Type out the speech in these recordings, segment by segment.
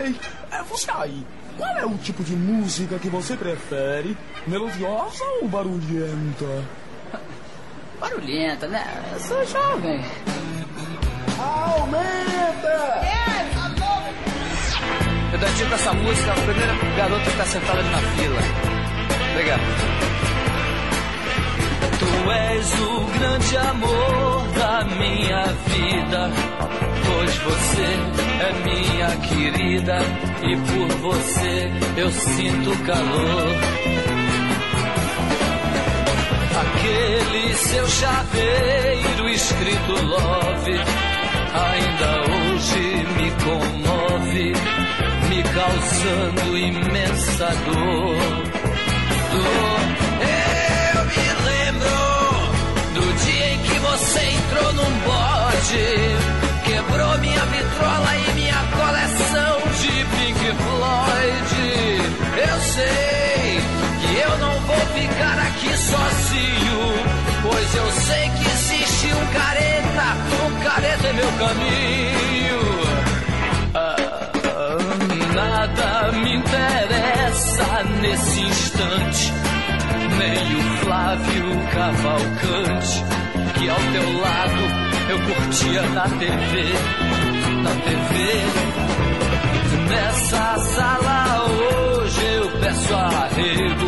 Ei, é, você aí, qual é o tipo de música que você prefere? Melodiosa ou barulhenta? Barulhenta, né? Eu sou jovem. Aumenta! Eu dedico essa música à primeira garota que está sentada ali na fila. Obrigado. Tu és o grande amor da minha vida, é querida e por você eu sinto calor. Aquele seu chaveiro escrito love ainda hoje me comove, me causando imensa dor. Dor. Nada me interessa nesse instante, nem o Flávio Cavalcante, que ao teu lado eu curtia na TV, na TV. Nessa sala hoje eu peço arrego.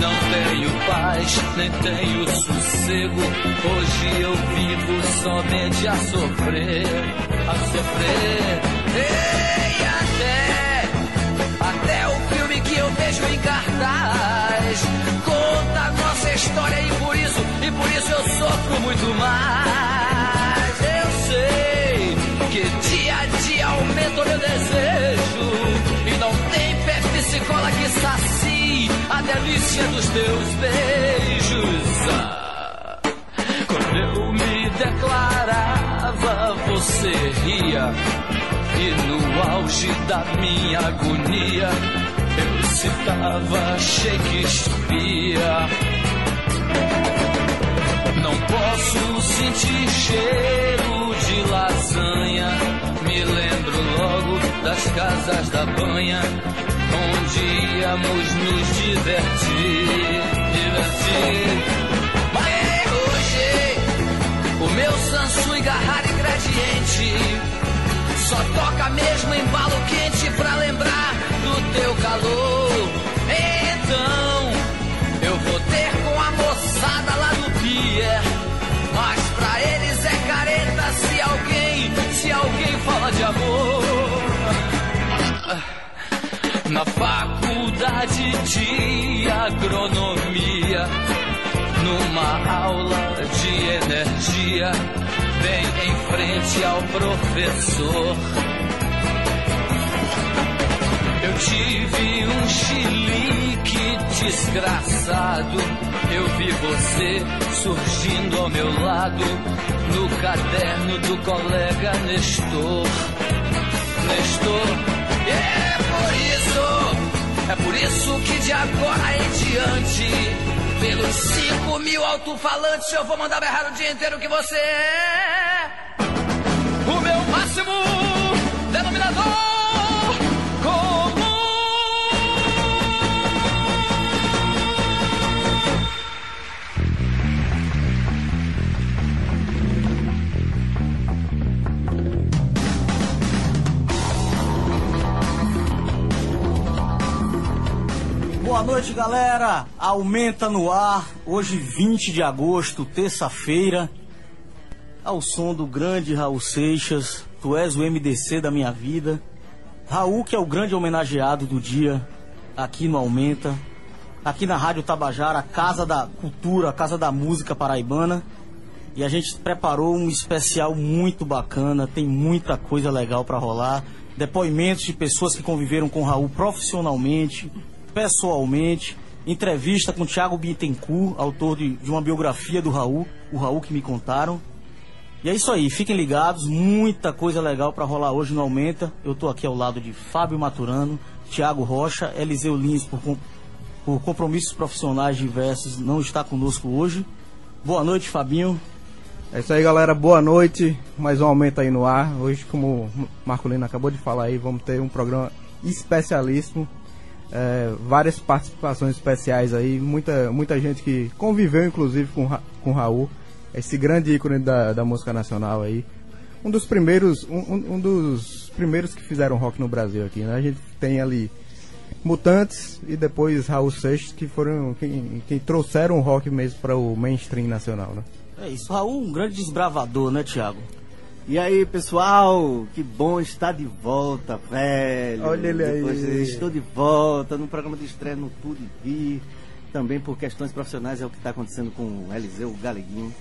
Não tenho paz, nem tenho sossego. Hoje eu vivo somente a sofrer, a sofrer. Ei, cartaz conta a nossa história e por isso, e por isso eu sofro muito mais. Eu sei que dia a dia aumenta o meu desejo e não tem Pepsi Cola que sacie a delícia dos teus beijos. Ah, quando eu me declarava, você ria e no auge da minha agonia citava Shakespeare. Não posso sentir cheiro de lasanha. Me lembro logo das casas da banha, onde íamos nos divertir. Divertir. Mas hoje, o meu Samsung Garrara Gradiente só toca mesmo em balo quente pra lembrar do teu calor. De amor. Na faculdade de agronomia, numa aula de energia, bem em frente ao professor. Eu tive um chilique desgraçado. Eu vi você surgindo ao meu lado no caderno do colega Nestor. Nestor. É por isso, é por isso que de agora em diante, pelos cinco mil alto-falantes, eu vou mandar berrar o dia inteiro que você é o meu máximo denominador noite, galera. Aumenta no ar. Hoje, 20 de agosto, terça-feira. Ao som do grande Raul Seixas. Tu és o MDC da minha vida. Raul, que é o grande homenageado do dia aqui no Aumenta. Aqui na Rádio Tabajara, Casa da Cultura, Casa da Música Paraibana. E a gente preparou um especial muito bacana. Tem muita coisa legal para rolar. Depoimentos de pessoas que conviveram com Raul profissionalmente, pessoalmente. Entrevista com Thiago Bittencourt, autor de, de uma biografia do Raul, o Raul que me contaram. E é isso aí, fiquem ligados, muita coisa legal para rolar hoje no Aumenta. Eu tô aqui ao lado de Fábio Maturano, Thiago Rocha, Eliseu Lins, por, por compromissos profissionais diversos, não está conosco hoje. Boa noite, Fabinho. É isso aí, galera. Boa noite. Mais um aumento aí no ar. Hoje, como o Marco Lino acabou de falar aí, vamos ter um programa especialíssimo. É, várias participações especiais aí, muita, muita gente que conviveu inclusive com, com Raul, esse grande ícone da, da música nacional aí. Um dos primeiros, um, um dos primeiros que fizeram rock no Brasil aqui, né? A gente tem ali Mutantes e depois Raul Seixas, que foram quem, quem trouxeram o rock mesmo para o mainstream nacional, né? É isso, Raul, um grande desbravador, né, Tiago? E aí, pessoal, que bom estar de volta, velho. Olha ele Depois aí. Estou de volta no programa de estreia no Tudo e Vi. Também por questões profissionais é o que está acontecendo com o Eliseu Galeguinho.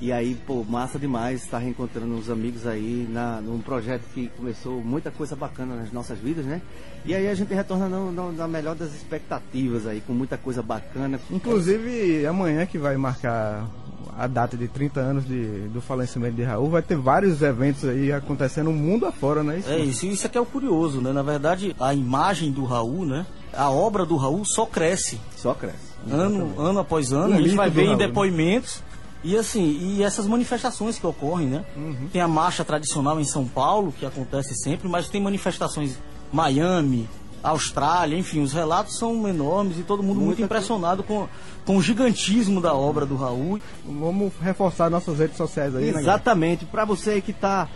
E aí, pô, massa demais estar reencontrando os amigos aí na, num projeto que começou muita coisa bacana nas nossas vidas, né? E aí a gente retorna no, no, na melhor das expectativas aí, com muita coisa bacana. Inclusive, amanhã que vai marcar a data de 30 anos de, do falecimento de Raul, vai ter vários eventos aí acontecendo mundo afora, né? É isso, isso aqui é o curioso, né? Na verdade, a imagem do Raul, né? A obra do Raul só cresce. Só cresce. Ano, ano após ano, Um a gente vai ver em Raul, né? depoimentos. E assim, e essas manifestações que ocorrem, né? Uhum. Tem a marcha tradicional em São Paulo, que acontece sempre, mas tem manifestações em Miami, Austrália, enfim, os relatos são enormes e todo mundo muito Muita impressionado com, com o gigantismo da obra do Raul. Vamos reforçar nossas redes sociais aí, né? Exatamente. Para você que está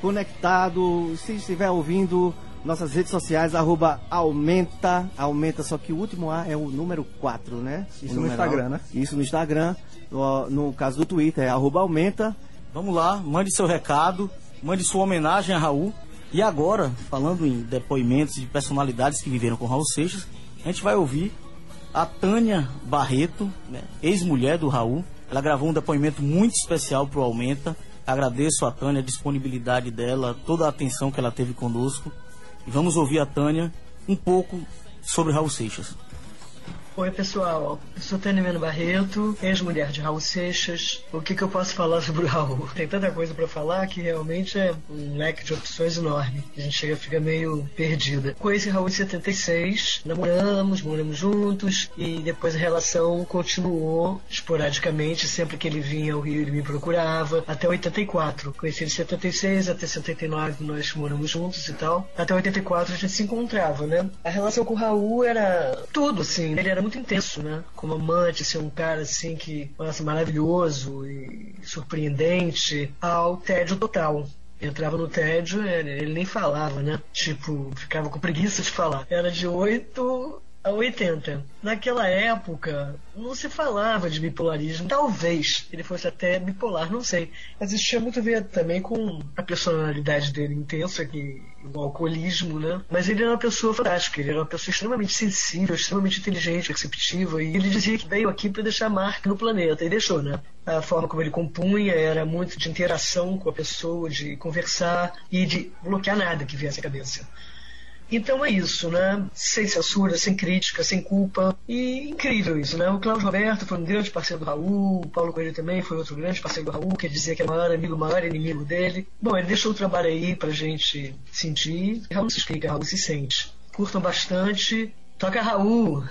conectado, se estiver ouvindo nossas redes sociais, arroba aumenta, aumenta, só que o último A é o número 4, né? Isso no. Instagram, né? Isso no Instagram. No, no caso do Twitter é arroba aumenta. Vamos lá, mande seu recado, mande sua homenagem a Raul. E agora, falando em depoimentos de personalidades que viveram com Raul Seixas, a gente vai ouvir a Tânia Barreto, né, ex-mulher do Raul. Ela gravou um depoimento muito especial para o Aumenta. Agradeço a Tânia a disponibilidade dela, toda a atenção que ela teve conosco. E vamos ouvir a Tânia um pouco sobre Raul Seixas. Oi, pessoal. Eu sou Tânia Meno Barreto, ex-mulher de Raul Seixas. O que, que eu posso falar sobre o Raul? Tem tanta coisa para falar que realmente é um leque de opções enorme. A gente chega fica meio perdida. Conheci Raul em 76, namoramos, moramos juntos e depois a relação continuou esporadicamente. Sempre que ele vinha ao Rio, ele me procurava. Até 84. Conheci ele em 76, até 79 nós moramos juntos e tal. Até 84 a gente se encontrava, né? A relação com o Raul era tudo, assim. Ele era muito intenso, né? Como amante, ser um cara assim que, nossa, maravilhoso e surpreendente, ao tédio total. Entrava no tédio, ele nem falava, né? Tipo, ficava com preguiça de falar. Era de 8 a 80. Naquela época, não se falava de bipolarismo. Talvez ele fosse até bipolar, não sei. Mas isso tinha muito a ver também com a personalidade dele intensa, que o alcoolismo, né? Mas ele era uma pessoa fantástica, ele era uma pessoa extremamente sensível, extremamente inteligente, receptiva, e ele dizia que veio aqui para deixar marca no planeta, e deixou, né? A forma como ele compunha era muito de interação com a pessoa, de conversar e de bloquear nada que viesse à cabeça. Então é isso, né? Sem censura, sem crítica, sem culpa. E incrível isso, né? O Cláudio Roberto foi um grande parceiro do Raul, o Paulo Coelho também foi outro grande parceiro do Raul, quer dizer que é o maior amigo, o maior inimigo dele. Bom, ele deixou o trabalho aí pra gente sentir. Raul se explica, Raul se sente. Curtam bastante. Toca Raul!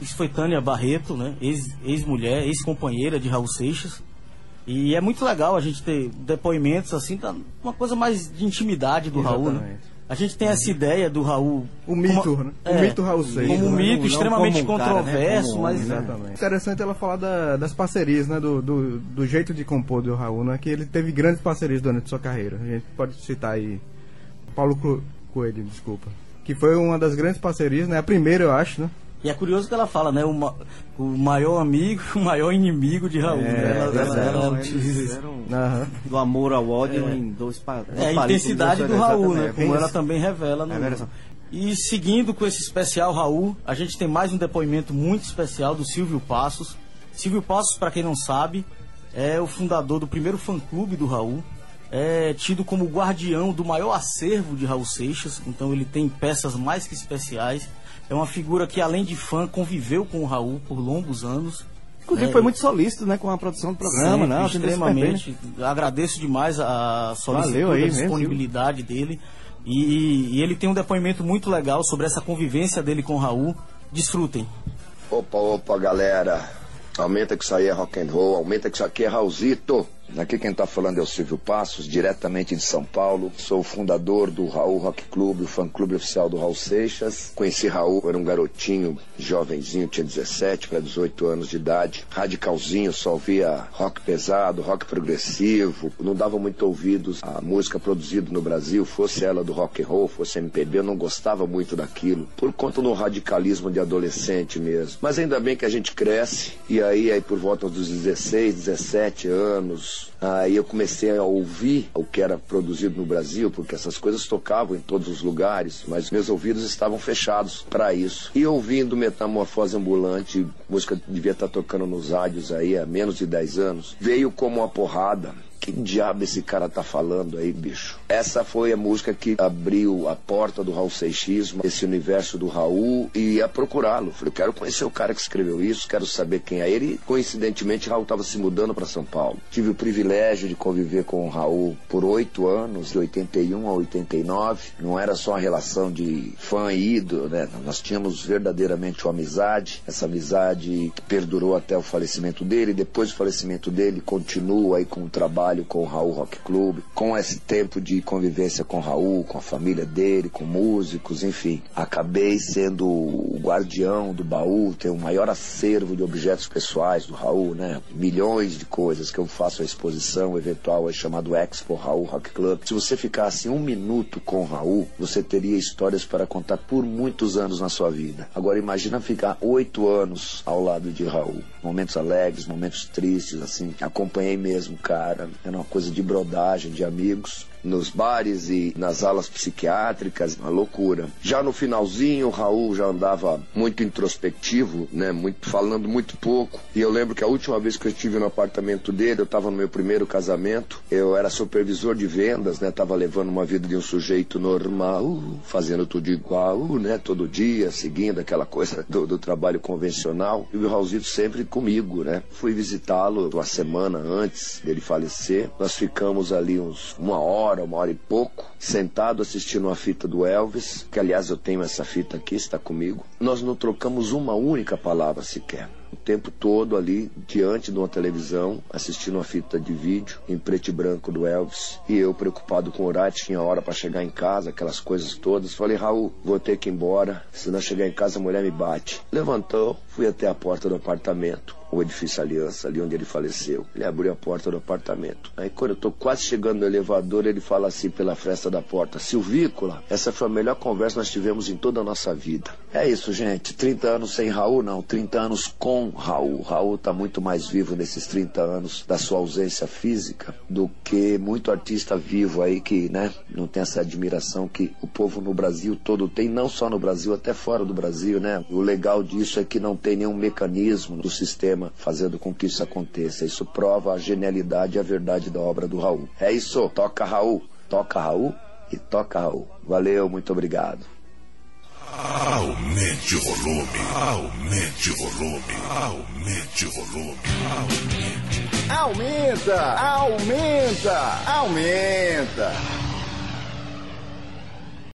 Isso foi Tânia Barreto, né? Ex- Ex-mulher, ex-companheira de Raul Seixas. E é muito legal a gente ter depoimentos assim, tá uma coisa mais de intimidade do Raul, né? Exatamente. A gente tem essa ideia do Raul. O mito, como- né? é, o mito Raul Seixas. Como um né? mito não extremamente como um cara, né? controverso, mas. né? Exatamente. Interessante ela falar da- das parcerias, né? Do, do, do jeito de compor do Raul, né? Que ele teve grandes parcerias durante sua carreira. A gente pode citar aí Paulo Co- Coelho, desculpa. Que foi uma das grandes parcerias, né? A primeira, eu acho, né? E é curioso que ela fala, né? O, ma- o maior amigo o maior inimigo de Raul. né? Ela- ela- ela eles Aham. do amor ao ódio em dois pa dois É a intensidade dois- do Raul, né? Como Bem ela também revela. No... É verdade. E seguindo com esse especial Raul, a gente tem mais um depoimento muito especial do Silvio Passos. Silvio Passos, para quem não sabe, é o fundador do primeiro fã-clube do Raul. É tido como guardião do maior acervo de Raul Seixas, então ele tem peças mais que especiais. É uma figura que, além de fã, conviveu com o Raul por longos anos. Inclusive É, foi muito solícito, né, com a produção do programa, Sempre, né? extremamente. Agradeço demais a solicitude, aí a mesmo, disponibilidade dele. E, e ele tem um depoimento muito legal sobre essa convivência dele com o Raul. Desfrutem. Opa, opa, galera. Aumenta que isso aí é rock and roll, aumenta que isso aqui é Raulzito. Aqui quem está falando é o Silvio Passos, diretamente de São Paulo. Sou o fundador do Raul Rock Club, o fã-clube oficial do Raul Seixas. Conheci Raul, era um garotinho, jovenzinho, tinha 17 para 18 anos de idade. Radicalzinho, só ouvia rock pesado, rock progressivo. Não dava muito ouvidos à música produzida no Brasil, fosse ela do rock and roll, fosse MPB, eu não gostava muito daquilo. Por conta do radicalismo de adolescente mesmo. Mas ainda bem que a gente cresce e aí, aí por volta dos 16, 17 anos, Yes. Aí eu comecei a ouvir o que era produzido no Brasil, porque essas coisas tocavam em todos os lugares, mas meus ouvidos estavam fechados para isso. E ouvindo Metamorfose Ambulante, música devia estar tocando nos rádios aí há menos de 10 anos, veio como uma porrada que diabo esse cara tá falando aí, bicho? Essa foi a música que abriu a porta do Raul Seixismo, esse universo do Raul, e ia procurá-lo. Falei, quero conhecer o cara que escreveu isso, quero saber quem é ele. E, coincidentemente, Raul estava se mudando para São Paulo. Tive o privilégio de conviver com o Raul por oito anos, de 81 a 89. Não era só uma relação de fã e ídolo, né? Nós tínhamos verdadeiramente uma amizade, essa amizade que perdurou até o falecimento dele. Depois do falecimento dele, continua aí com o trabalho com o Raul Rock Club, com esse tempo de convivência com o Raul, com a família dele, com músicos, enfim. Acabei sendo o guardião do baú, tenho o maior acervo de objetos pessoais do Raul, né? Milhões de coisas que eu faço a exposição eventual, é chamado Expo Raul Rock Club. Se você ficasse um minuto com Raul, você teria histórias para contar por muitos anos na sua vida. Agora imagina ficar oito anos ao lado de Raul. Momentos alegres, momentos tristes, assim. Acompanhei mesmo, cara. Era uma coisa de brodagem, de amigos nos bares e nas alas psiquiátricas, uma loucura. Já no finalzinho, o Raul já andava muito introspectivo, né, muito falando muito pouco. E eu lembro que a última vez que eu estive no apartamento dele, eu estava no meu primeiro casamento. Eu era supervisor de vendas, né, tava levando uma vida de um sujeito normal, fazendo tudo igual, né, todo dia, seguindo aquela coisa do, do trabalho convencional. E o Raulzito sempre comigo, né. Fui visitá-lo uma semana antes dele falecer. Nós ficamos ali uns uma hora hora, uma hora e pouco, sentado assistindo uma fita do Elvis, que aliás eu tenho essa fita aqui, está comigo. Nós não trocamos uma única palavra sequer. O tempo todo ali, diante de uma televisão, assistindo uma fita de vídeo em preto e branco do Elvis. E eu, preocupado com o horário, tinha hora para chegar em casa, aquelas coisas todas. Falei, Raul, vou ter que ir embora, se não chegar em casa a mulher me bate. Levantou, fui até a porta do apartamento o edifício Aliança, ali onde ele faleceu. Ele abriu a porta do apartamento. Aí quando eu tô quase chegando no elevador, ele fala assim pela fresta da porta: Silvícola, essa foi a melhor conversa que nós tivemos em toda a nossa vida. É isso, gente. 30 anos sem Raul, não. 30 anos com Raul. Raul tá muito mais vivo nesses 30 anos da sua ausência física do que muito artista vivo aí que, né, não tem essa admiração que o povo no Brasil todo tem, não só no Brasil, até fora do Brasil, né? O legal disso é que não tem nenhum mecanismo do sistema sistema fazendo com que isso aconteça. Isso prova a genialidade e a verdade da obra do Raul. É isso, toca Raul, toca Raul e toca Raul. Valeu, muito obrigado. Aumente o volume, aumente o volume, aumente o volume, aumente. Aumenta, aumenta, aumenta.